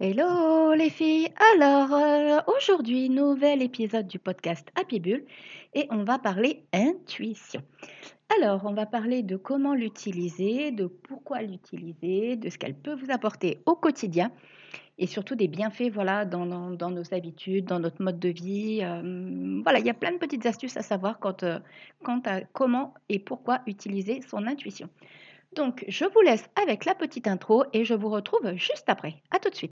Hello les filles Alors euh, aujourd'hui, nouvel épisode du podcast Happy Bull et on va parler intuition. Alors on va parler de comment l'utiliser, de pourquoi l'utiliser, de ce qu'elle peut vous apporter au quotidien et surtout des bienfaits voilà, dans, nos habitudes, dans notre mode de vie. Euh, voilà, il y a plein de petites astuces à savoir quant, euh, à comment et pourquoi utiliser son intuition. Donc, je vous laisse avec la petite intro et je vous retrouve juste après. À tout de suite.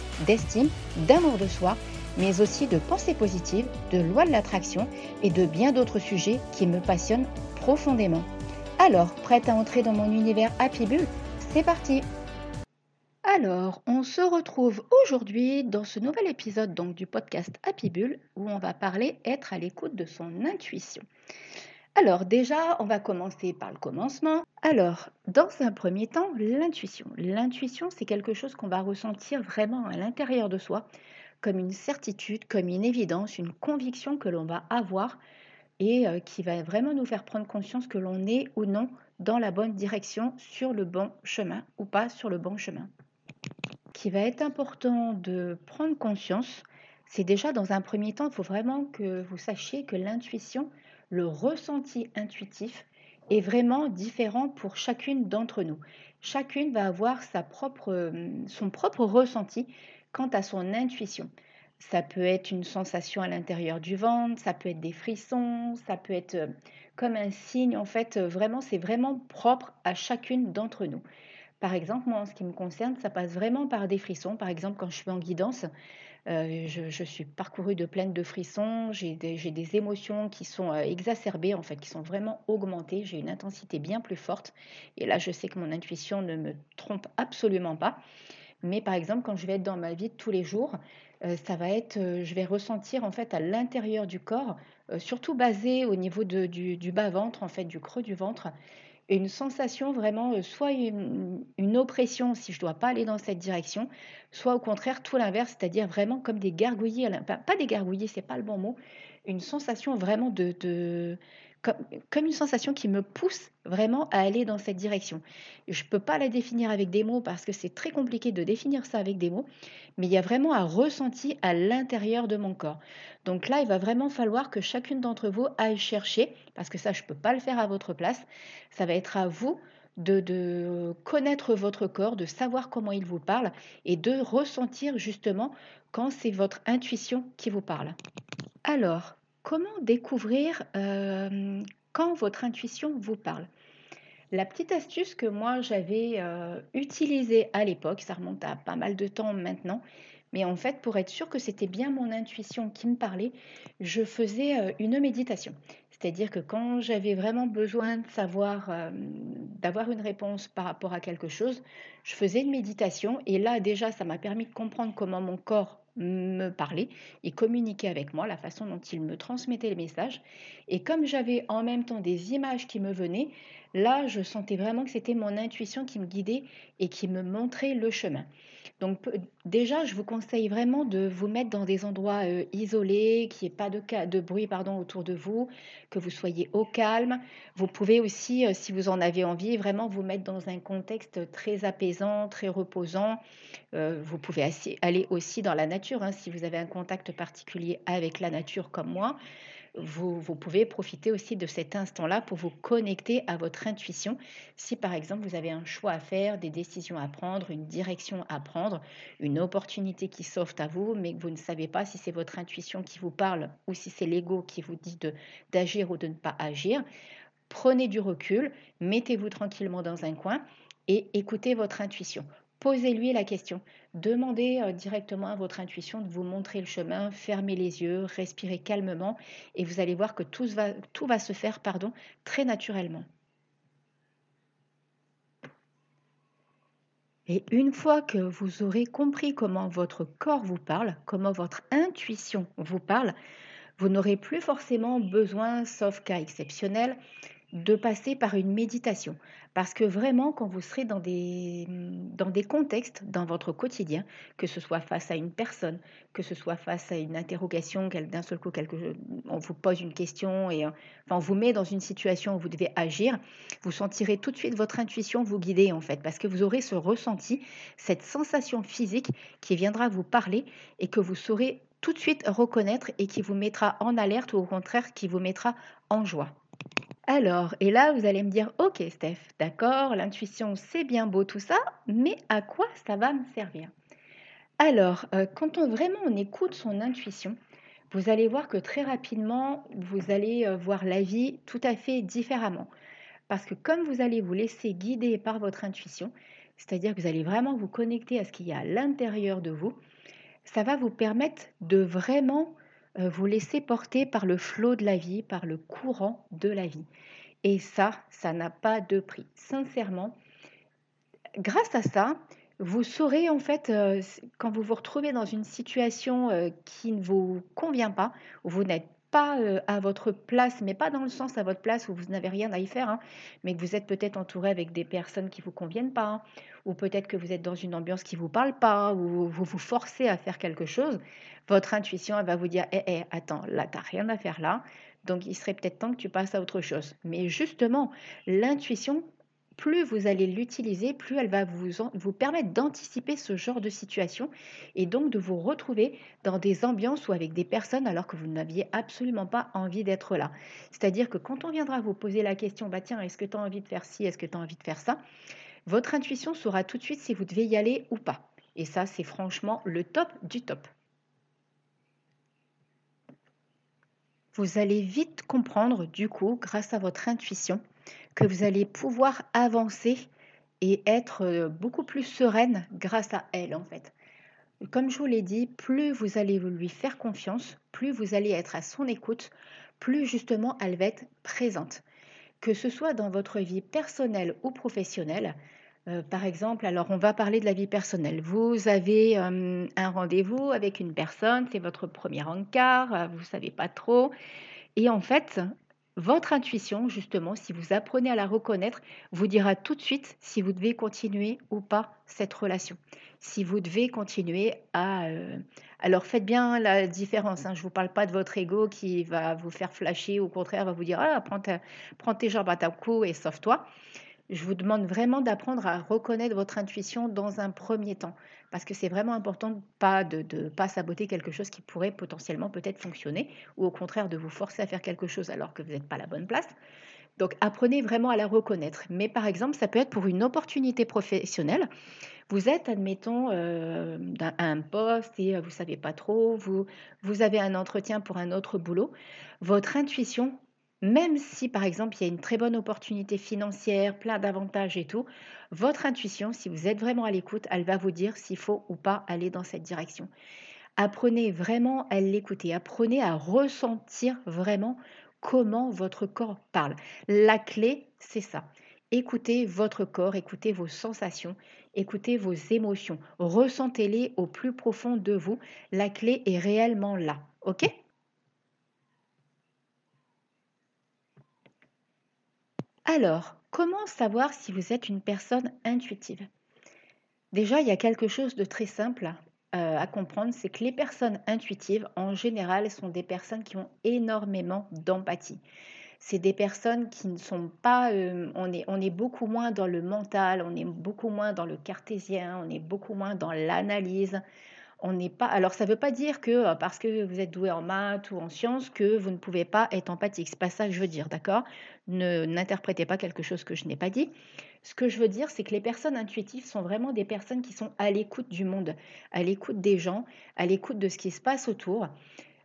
d'estime, d'amour de soi, mais aussi de pensée positive, de loi de l'attraction et de bien d'autres sujets qui me passionnent profondément. Alors, prête à entrer dans mon univers Happy Bull C'est parti alors, on se retrouve aujourd'hui dans ce nouvel épisode donc, du podcast Happy Bull où on va parler être à l'écoute de son intuition. Alors déjà, on va commencer par le commencement. Alors, dans un premier temps, l'intuition. L'intuition, c'est quelque chose qu'on va ressentir vraiment à l'intérieur de soi, comme une certitude, comme une évidence, une conviction que l'on va avoir et euh, qui va vraiment nous faire prendre conscience que l'on est ou non dans la bonne direction, sur le bon chemin ou pas sur le bon chemin. Qui va être important de prendre conscience, c'est déjà dans un premier temps, il faut vraiment que vous sachiez que l'intuition, le ressenti intuitif est vraiment différent pour chacune d'entre nous. Chacune va avoir sa propre, son propre ressenti quant à son intuition. Ça peut être une sensation à l'intérieur du ventre, ça peut être des frissons, ça peut être euh, comme un signe. En fait, euh, vraiment, c'est vraiment propre à chacune d'entre nous. Par exemple, moi, en ce qui me concerne, ça passe vraiment par des frissons. Par exemple, quand je suis en guidance, euh, je, suis parcourue de pleines de frissons, j'ai des, émotions qui sont euh, exacerbées, en fait, qui sont vraiment augmentées, j'ai une intensité bien plus forte. Et là, je sais que mon intuition ne me trompe absolument pas. Mais par exemple, quand je vais être dans ma vie de tous les jours, euh, ça va être, je vais ressentir en fait à l'intérieur du corps, surtout basé au niveau du, du bas-ventre, en fait, du creux du ventre, une sensation vraiment, euh, soit une, oppression si je ne dois pas aller dans cette direction, soit au contraire tout l'inverse, c'est-à-dire vraiment comme des gargouillis, pas des gargouillis, c'est pas le bon mot, une sensation vraiment de, comme, une sensation qui me pousse vraiment à aller dans cette direction. Je ne peux pas la définir avec des mots parce que c'est très compliqué de définir ça avec des mots, mais il y a vraiment un ressenti à l'intérieur de mon corps. Donc là, il va vraiment falloir que chacune d'entre vous aille chercher, parce que ça, je ne peux pas le faire à votre place, ça va être à vous de, de, connaître votre corps, de savoir comment il vous parle et de ressentir justement quand c'est votre intuition qui vous parle. Alors, Comment découvrir quand votre intuition vous parle? La petite astuce que moi j'avais utilisée à l'époque, ça remonte à pas mal de temps maintenant, mais en fait pour être sûr que c'était bien mon intuition qui me parlait, je faisais une méditation. C'est-à-dire que quand j'avais vraiment besoin de savoir, d'avoir une réponse par rapport à quelque chose, je faisais une méditation et là déjà ça m'a permis de comprendre comment mon corps me parler et communiquer avec moi, la façon dont il me transmettait les messages. Et comme j'avais en même temps des images qui me venaient, là, je sentais vraiment que c'était mon intuition qui me guidait et qui me montrait le chemin. Donc déjà, je vous conseille vraiment de vous mettre dans des endroits euh, isolés, qu'il n'y ait pas de, bruit autour de vous, que vous soyez au calme. Vous pouvez aussi, euh, si vous en avez envie, vraiment vous mettre dans un contexte très apaisant, très reposant. Euh, vous pouvez aller aussi dans la nature, hein, si vous avez un contact particulier avec la nature comme moi vous, pouvez profiter aussi de cet instant-là pour vous connecter à votre intuition. Si par exemple vous avez un choix à faire, des décisions à prendre, une direction à prendre, une opportunité qui s'offre à vous, mais que vous ne savez pas si c'est votre intuition qui vous parle ou si c'est l'ego qui vous dit d'agir ou de ne pas agir, prenez du recul, mettez-vous tranquillement dans un coin et écoutez votre intuition. posez-lui la question. Demandez euh, directement à votre intuition de vous montrer le chemin, fermez les yeux, respirez calmement et vous allez voir que tout va, se faire très naturellement. Et une fois que vous aurez compris comment votre corps vous parle, comment votre intuition vous parle, vous n'aurez plus forcément besoin, sauf cas exceptionnel, de passer par une méditation. Parce que vraiment, quand vous serez dans des, dans des contextes dans votre quotidien, que ce soit face à une personne, que ce soit face à une interrogation, d'un seul coup, on vous pose une question et enfin, on vous met dans une situation où vous devez agir, vous sentirez tout de suite votre intuition vous guider en fait, parce que vous aurez ce ressenti, cette sensation physique qui viendra vous parler et que vous saurez tout de suite reconnaître et qui vous mettra en alerte ou au contraire qui vous mettra en joie. Alors, et là, vous allez me dire, ok Steph, d'accord, l'intuition, c'est bien beau tout ça, mais à quoi ça va me servir? Alors, euh, quand on vraiment on écoute son intuition, vous allez voir que très rapidement, vous allez euh, voir la vie tout à fait différemment. Parce que comme vous allez vous laisser guider par votre intuition, c'est-à-dire que vous allez vraiment vous connecter à ce qu'il y a à l'intérieur de vous, ça va vous permettre de vraiment vous laissez porter par le flot de la vie, par le courant de la vie. Et ça, ça n'a pas de prix. Sincèrement, grâce à ça, vous saurez en fait, euh, quand vous vous retrouvez dans une situation euh, qui ne vous convient pas, vous n'êtes pas à votre place, mais pas dans le sens à votre place où vous n'avez rien à y faire, hein, mais que vous êtes peut-être entouré avec des personnes qui ne vous conviennent pas, ou peut-être que vous êtes dans une ambiance qui ne vous parle pas, ou vous vous forcez à faire quelque chose, votre intuition va vous dire hé, hé, attends, là, tu n'as rien à faire là, donc il serait peut-être temps que tu passes à autre chose. Mais justement, l'intuition, plus vous allez l'utiliser, plus elle va vous, permettre d'anticiper ce genre de situation et donc de vous retrouver dans des ambiances ou avec des personnes alors que vous n'aviez absolument pas envie d'être là. C'est-à-dire que quand on viendra vous poser la question, bah tiens, est-ce que tu as envie de faire ci, est-ce que tu as envie de faire ça, votre intuition saura tout de suite si vous devez y aller ou pas. Et ça, c'est franchement le top du top. Vous allez vite comprendre, du coup, grâce à votre intuition, que vous allez pouvoir avancer et être euh, beaucoup plus sereine grâce à elle, en fait. Comme je vous l'ai dit, plus vous allez lui faire confiance, plus vous allez être à son écoute, plus justement elle va être présente. Que ce soit dans votre vie personnelle ou professionnelle, euh, par exemple, alors on va parler de la vie personnelle. Vous avez euh, un rendez-vous avec une personne, c'est votre premier encart, vous ne savez pas trop. Et en fait, votre intuition, justement, si vous apprenez à la reconnaître, vous dira tout de suite si vous devez continuer ou pas cette relation. Si vous devez continuer à... alors faites bien la différence. Hein. Je ne vous parle pas de votre ego qui va vous faire flasher, au contraire va vous dire ah, prends, prends tes jambes à ta cou et sauve-toi je vous demande vraiment d'apprendre à reconnaître votre intuition dans un premier temps, parce que c'est vraiment important de pas de, pas saboter quelque chose qui pourrait potentiellement peut-être fonctionner, ou au contraire de vous forcer à faire quelque chose alors que vous n'êtes pas à la bonne place. Donc apprenez vraiment à la reconnaître. Mais par exemple, ça peut être pour une opportunité professionnelle. Vous êtes, admettons, euh, à un poste et euh, vous savez pas trop, vous, vous avez un entretien pour un autre boulot. Votre intuition même si par exemple il y a une très bonne opportunité financière, plein d'avantages et tout, votre intuition, si vous êtes vraiment à l'écoute, elle va vous dire s'il faut ou pas aller dans cette direction. Apprenez vraiment à l'écouter, apprenez à ressentir vraiment comment votre corps parle. La clé, c'est ça. Écoutez votre corps, écoutez vos sensations, écoutez vos émotions, ressentez-les au plus profond de vous. La clé est réellement là. OK? Alors, comment savoir si vous êtes une personne intuitive? Déjà, il y a quelque chose de très simple euh, à comprendre, c'est que les personnes intuitives, en général, sont des personnes qui ont énormément d'empathie. C'est des personnes qui ne sont pas... Euh, on, est, on est beaucoup moins dans le mental, on est beaucoup moins dans le cartésien, on est beaucoup moins dans l'analyse, on n'est pas. Alors, ça ne veut pas dire que euh, parce que vous êtes doué en maths ou en sciences que vous ne pouvez pas être empathique. C'est pas ça que je veux dire, d'accord? Ne n'interprétez pas quelque chose que je n'ai pas dit. Ce que je veux dire, c'est que les personnes intuitives sont vraiment des personnes qui sont à l'écoute du monde, à l'écoute des gens, à l'écoute de ce qui se passe autour.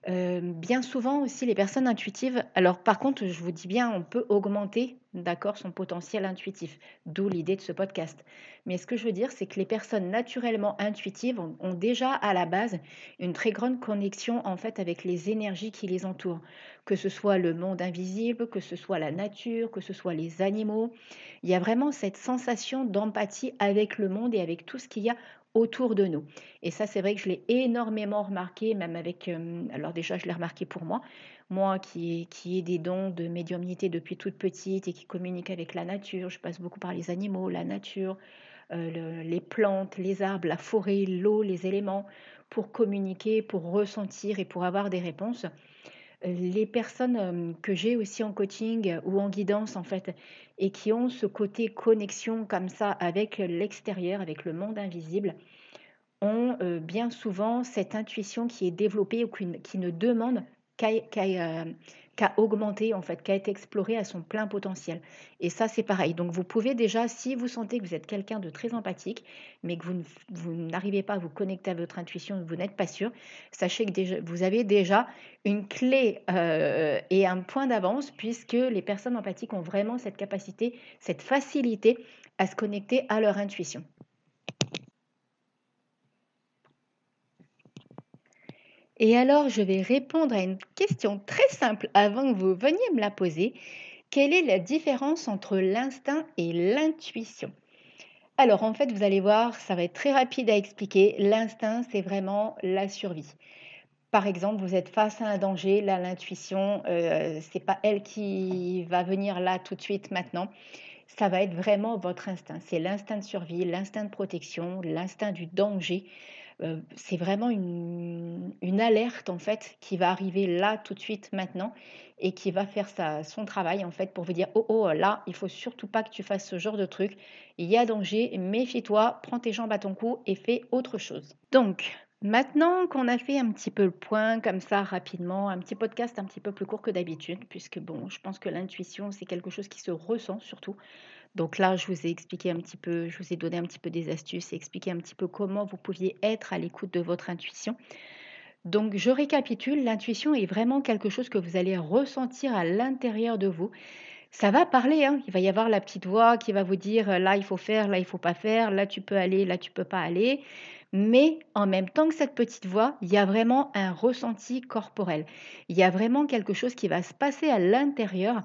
Euh, bien souvent aussi, les personnes intuitives. Alors, par contre, je vous dis bien, on peut augmenter d'accord, son potentiel intuitif, d'où l'idée de ce podcast. Mais ce que je veux dire, c'est que les personnes naturellement intuitives ont, ont, déjà à la base une très grande connexion en fait avec les énergies qui les entourent, que ce soit le monde invisible, que ce soit la nature, que ce soit les animaux. Il y a vraiment cette sensation d'empathie avec le monde et avec tout ce qu'il y a autour de nous. Et ça, c'est vrai que je l'ai énormément remarqué, même avec... Euh, alors déjà, je l'ai remarqué pour moi. Moi qui, qui ai des dons de médiumnité depuis toute petite et qui communique avec la nature, je passe beaucoup par les animaux, la nature, euh, les plantes, les arbres, la forêt, l'eau, les éléments, pour communiquer, pour ressentir et pour avoir des réponses les personnes que j'ai aussi en coaching ou en guidance en fait et qui ont ce côté connexion comme ça avec l'extérieur, avec le monde invisible, ont bien souvent cette intuition qui est développée ou qui ne demande qu'à qu'a augmenté, en fait, qu'a été exploré à son plein potentiel. Et ça, c'est pareil. Donc, vous pouvez déjà, si vous sentez que vous êtes quelqu'un de très empathique, mais que vous, n'arrivez pas à vous connecter à votre intuition, vous n'êtes pas sûr, sachez que vous avez déjà une clé euh, et un point d'avance, puisque les personnes empathiques ont vraiment cette capacité, cette facilité à se connecter à leur intuition. Et alors, je vais répondre à une question très simple avant que vous veniez me la poser. Quelle est la différence entre l'instinct et l'intuition? Alors, en fait, vous allez voir, ça va être très rapide à expliquer. L'instinct, c'est vraiment la survie. Par exemple, vous êtes face à un danger, là, l'intuition, euh, c'est pas elle qui va venir là tout de suite maintenant. Ça va être vraiment votre instinct. C'est l'instinct de survie, l'instinct de protection, l'instinct du danger c'est vraiment une, alerte en fait qui va arriver là tout de suite maintenant et qui va faire son travail en fait pour vous dire oh oh là il faut surtout pas que tu fasses ce genre de truc. Il y a danger. Méfie-toi. Prends tes jambes à ton cou et fais autre chose. Donc Maintenant qu'on a fait un petit peu le point comme ça rapidement, un petit podcast un petit peu plus court que d'habitude, puisque bon, je pense que l'intuition c'est quelque chose qui se ressent surtout. Donc là, je vous ai expliqué un petit peu, je vous ai donné un petit peu des astuces et expliqué un petit peu comment vous pouviez être à l'écoute de votre intuition. Donc je récapitule, l'intuition est vraiment quelque chose que vous allez ressentir à l'intérieur de vous. Ça va parler, hein. il va y avoir la petite voix qui va vous dire là il faut faire, là il faut pas faire, là tu peux aller, là tu peux pas aller. Mais en même temps que cette petite voix, il y a vraiment un ressenti corporel. Il y a vraiment quelque chose qui va se passer à l'intérieur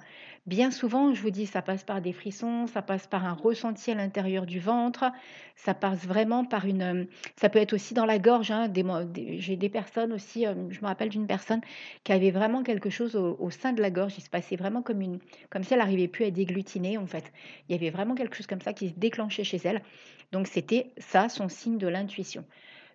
Bien souvent, je vous dis, ça passe par des frissons, ça passe par un ressenti à l'intérieur du ventre, ça passe vraiment par une... Ça peut être aussi dans la gorge. Hein, j'ai des personnes aussi, euh, je me rappelle d'une personne qui avait vraiment quelque chose au, sein de la gorge. Il se passait vraiment comme, une, comme si elle n'arrivait plus à déglutiner, en fait. Il y avait vraiment quelque chose comme ça qui se déclenchait chez elle. Donc, c'était ça, son signe de l'intuition.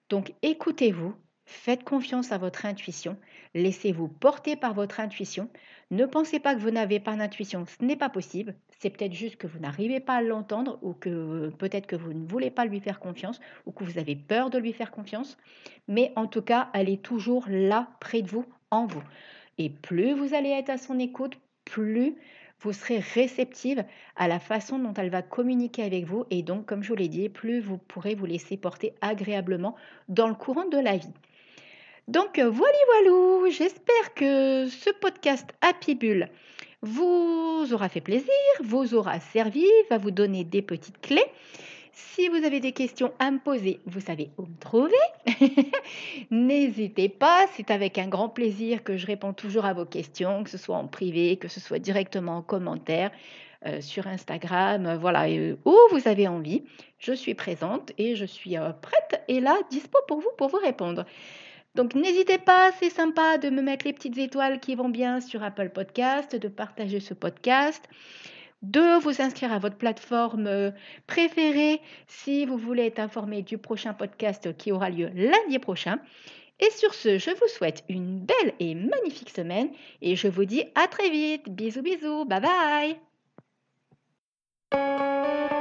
Donc, écoutez-vous, Faites confiance à votre intuition, laissez-vous porter par votre intuition. Ne pensez pas que vous n'avez pas d'intuition, ce n'est pas possible. C'est peut-être juste que vous n'arrivez pas à l'entendre ou que peut-être que vous ne voulez pas lui faire confiance ou que vous avez peur de lui faire confiance. Mais en tout cas, elle est toujours là, près de vous, en vous. Et plus vous allez être à son écoute, plus vous serez réceptive à la façon dont elle va communiquer avec vous et donc, comme je vous l'ai dit, plus vous pourrez vous laisser porter agréablement dans le courant de la vie. Donc euh, voilà, voilà, j'espère que ce podcast Happy Bull vous aura fait plaisir, vous aura servi, va vous donner des petites clés. Si vous avez des questions à me poser, vous savez où me trouver. N'hésitez pas, c'est avec un grand plaisir que je réponds toujours à vos questions, que ce soit en privé, que ce soit directement en commentaire. Euh, sur Instagram, euh, voilà, où vous avez envie. Je suis présente et je suis prête et là, dispo pour vous pour vous répondre. Donc n'hésitez pas, c'est sympa de me mettre les petites étoiles qui vont bien sur Apple Podcast, de partager ce podcast, de vous inscrire à votre plateforme euh, préférée si vous voulez être informé du prochain podcast qui aura lieu lundi prochain. Et sur ce, je vous souhaite une belle et magnifique semaine et je vous dis à très vite. Bisous bisous, bye bye